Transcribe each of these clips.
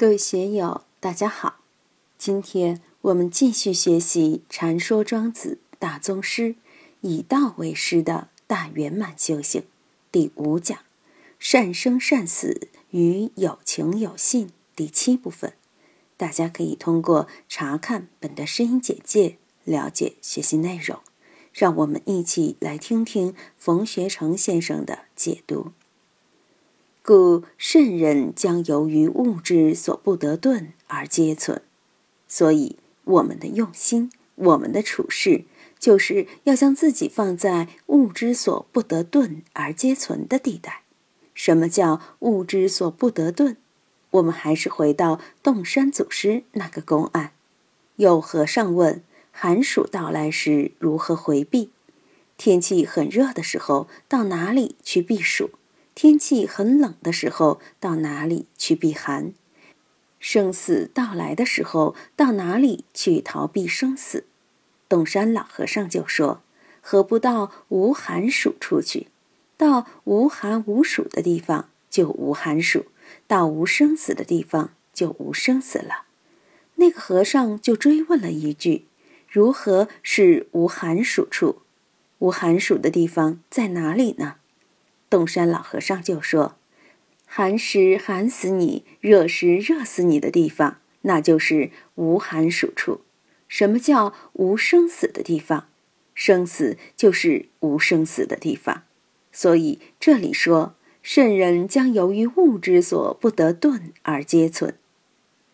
各位学友，大家好！今天我们继续学习《禅说庄子大宗师》，以道为师的大圆满修行第五讲“善生善死与有情有信”第七部分。大家可以通过查看本的声音简介了解学习内容。让我们一起来听听冯学成先生的解读。故圣人将由于物之所不得顿而皆存，所以我们的用心，我们的处事，就是要将自己放在物之所不得顿而皆存的地带。什么叫物之所不得顿？我们还是回到洞山祖师那个公案。有和尚问：寒暑到来时如何回避？天气很热的时候，到哪里去避暑？天气很冷的时候，到哪里去避寒？生死到来的时候，到哪里去逃避生死？洞山老和尚就说：“何不到无寒暑处去？到无寒无暑的地方就无寒暑，到无生死的地方就无生死了。”那个和尚就追问了一句：“如何是无寒暑处？无寒暑的地方在哪里呢？”洞山老和尚就说：“寒时寒死你，热时热死你的地方，那就是无寒暑处。什么叫无生死的地方？生死就是无生死的地方。所以这里说，圣人将由于物之所不得顿而皆存。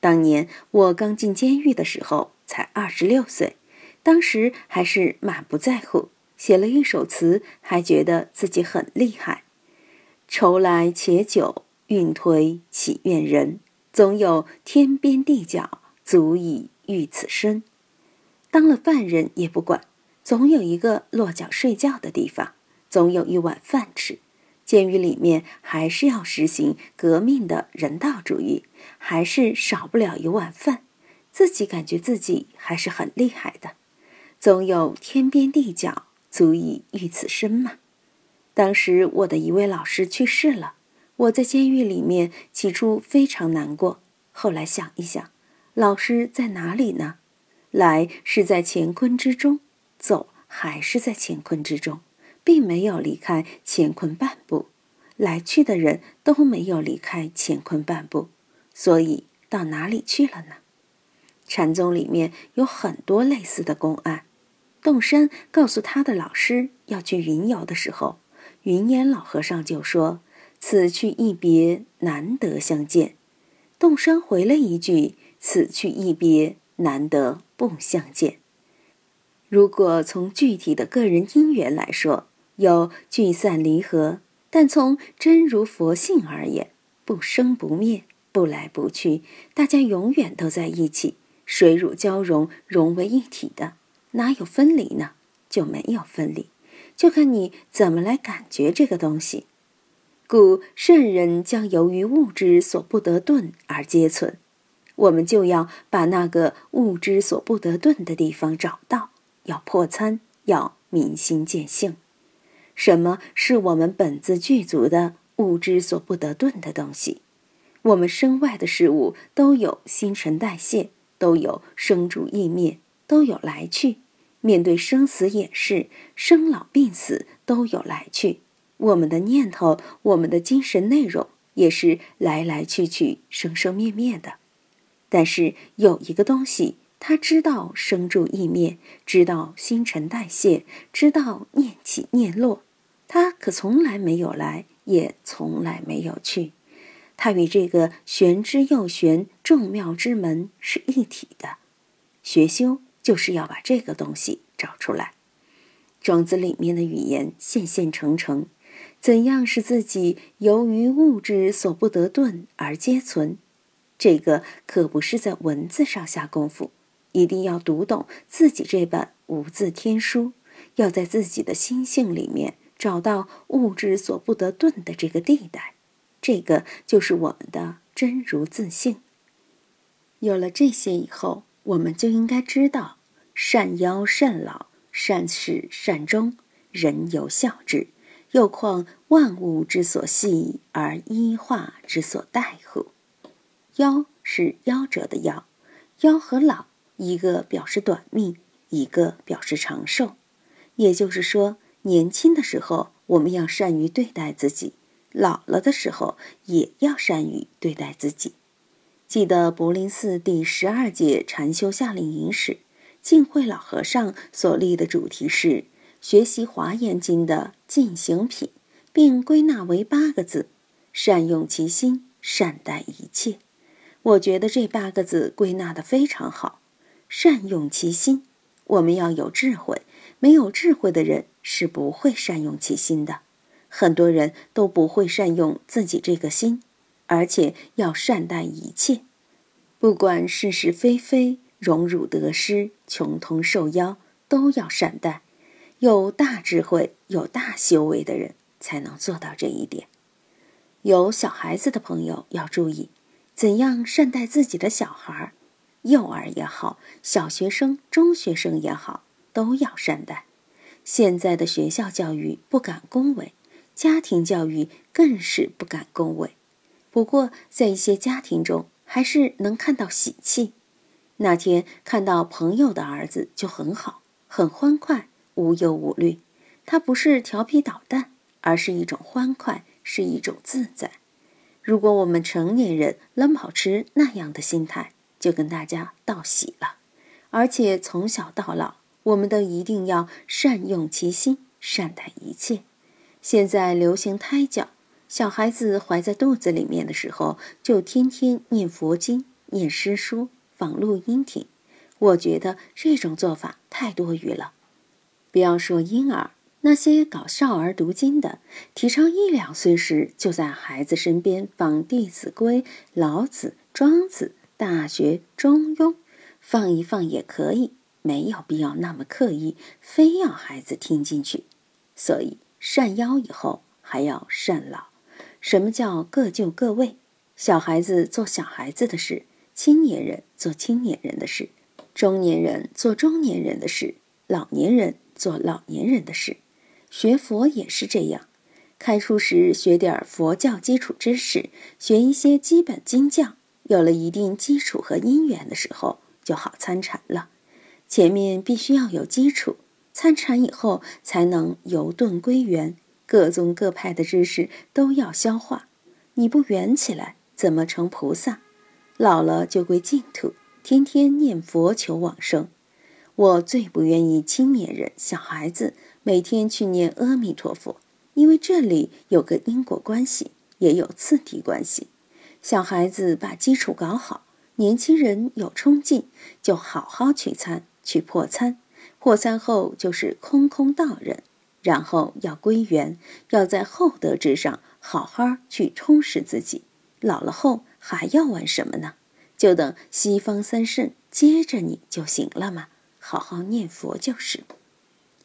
当年我刚进监狱的时候，才二十六岁，当时还是满不在乎，写了一首词，还觉得自己很厉害。”愁来且久，运推岂怨人？总有天边地角，足以喻此身。当了犯人也不管，总有一个落脚睡觉的地方，总有一碗饭吃。监狱里面还是要实行革命的人道主义，还是少不了一碗饭。自己感觉自己还是很厉害的。总有天边地角，足以喻此身嘛。当时我的一位老师去世了，我在监狱里面，起初非常难过。后来想一想，老师在哪里呢？来是在乾坤之中，走还是在乾坤之中，并没有离开乾坤半步。来去的人都没有离开乾坤半步，所以到哪里去了呢？禅宗里面有很多类似的公案。洞山告诉他的老师要去云游的时候。云烟老和尚就说：“此去一别，难得相见。”洞山回了一句：“此去一别，难得不相见。”如果从具体的个人因缘来说，有聚散离合；但从真如佛性而言，不生不灭，不来不去，大家永远都在一起，水乳交融，融为一体的，哪有分离呢？就没有分离。就看你怎么来感觉这个东西，故圣人将由于物之所不得顿而皆存。我们就要把那个物之所不得顿的地方找到，要破参，要明心见性。什么是我们本自具足的物之所不得顿的东西？我们身外的事物都有新陈代谢，都有生住意灭，都有来去。面对生死也是，生老病死都有来去。我们的念头，我们的精神内容也是来来去去、生生灭灭的。但是有一个东西，他知道生住意灭，知道新陈代谢，知道念起念落，他可从来没有来，也从来没有去。他与这个玄之又玄、众妙之门是一体的。学修。就是要把这个东西找出来。庄子里面的语言现现成成，怎样使自己由于物质所不得顿而皆存？这个可不是在文字上下功夫，一定要读懂自己这本无字天书，要在自己的心性里面找到物质所不得顿的这个地带，这个就是我们的真如自性。有了这些以后。我们就应该知道，善夭善老，善始善终，人有孝之。又况万物之所系而一化之所待乎？夭是夭折的夭，夭和老一个表示短命，一个表示长寿。也就是说，年轻的时候我们要善于对待自己，老了的时候也要善于对待自己。记得柏林寺第十二届禅修夏令营时，净慧老和尚所立的主题是学习《华严经》的进行品，并归纳为八个字：善用其心，善待一切。我觉得这八个字归纳的非常好。善用其心，我们要有智慧。没有智慧的人是不会善用其心的，很多人都不会善用自己这个心，而且要善待一切，不管是是非非、荣辱得失、穷通受邀，都要善待。有大智慧、有大修为的人才能做到这一点。有小孩子的朋友要注意，怎样善待自己的小孩儿，幼儿也好，小学生、中学生也好。都要善待。现在的学校教育不敢恭维，家庭教育更是不敢恭维。不过，在一些家庭中，还是能看到喜气。那天看到朋友的儿子就很好，很欢快，无忧无虑。他不是调皮捣蛋，而是一种欢快，是一种自在。如果我们成年人能保持那样的心态，就跟大家道喜了。而且从小到老。我们都一定要善用其心，善待一切。现在流行胎教，小孩子怀在肚子里面的时候，就天天念佛经、念诗书、放录音听。我觉得这种做法太多余了。不要说婴儿，那些搞少儿读经的，提倡一两岁时就在孩子身边放《弟子规》《老子》《庄子》《大学》《中庸》，放一放也可以。没有必要那么刻意，非要孩子听进去。所以善夭以后还要善老。什么叫各就各位？小孩子做小孩子的事，青年人做青年人的事，中年人做中年人的事，老年人做老年人的事。学佛也是这样，开初时学点佛教基础知识，学一些基本经教，有了一定基础和因缘的时候，就好参禅了。前面必须要有基础，参禅以后才能由顿归圆，各宗各派的知识都要消化。你不圆起来，怎么成菩萨？老了就归净土，天天念佛求往生。我最不愿意青年人、小孩子每天去念阿弥陀佛，因为这里有个因果关系，也有次第关系。小孩子把基础搞好，年轻人有冲劲，就好好去参。去破参，破参后就是空空道人，然后要归元，要在厚德之上好好去充实自己。老了后还要玩什么呢？就等西方三圣接着你就行了嘛，好好念佛就是。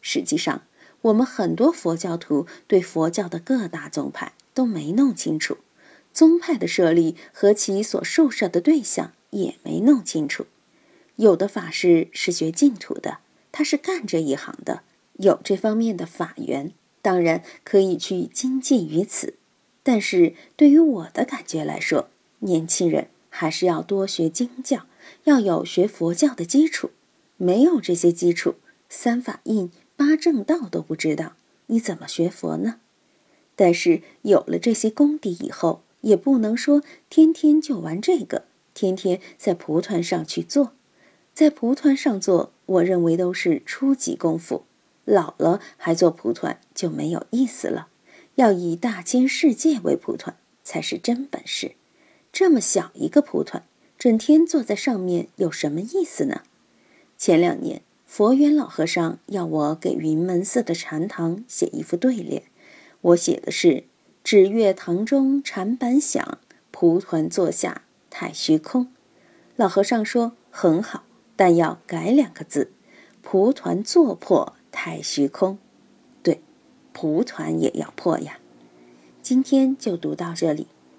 实际上，我们很多佛教徒对佛教的各大宗派都没弄清楚，宗派的设立和其所受摄的对象也没弄清楚。有的法师是学净土的，他是干这一行的，有这方面的法缘，当然可以去精进于此。但是对于我的感觉来说，年轻人还是要多学经教，要有学佛教的基础。没有这些基础，三法印、八正道都不知道，你怎么学佛呢？但是有了这些功底以后，也不能说天天就玩这个，天天在蒲团上去做。在蒲团上做，我认为都是初级功夫。老了还做蒲团就没有意思了。要以大千世界为蒲团才是真本事。这么小一个蒲团，整天坐在上面有什么意思呢？前两年，佛缘老和尚要我给云门寺的禅堂写一副对联，我写的是“纸月堂中禅板响，蒲团坐下太虚空”。老和尚说很好。但要改两个字，蒲团坐破太虚空。对，蒲团也要破呀。今天就读到这里，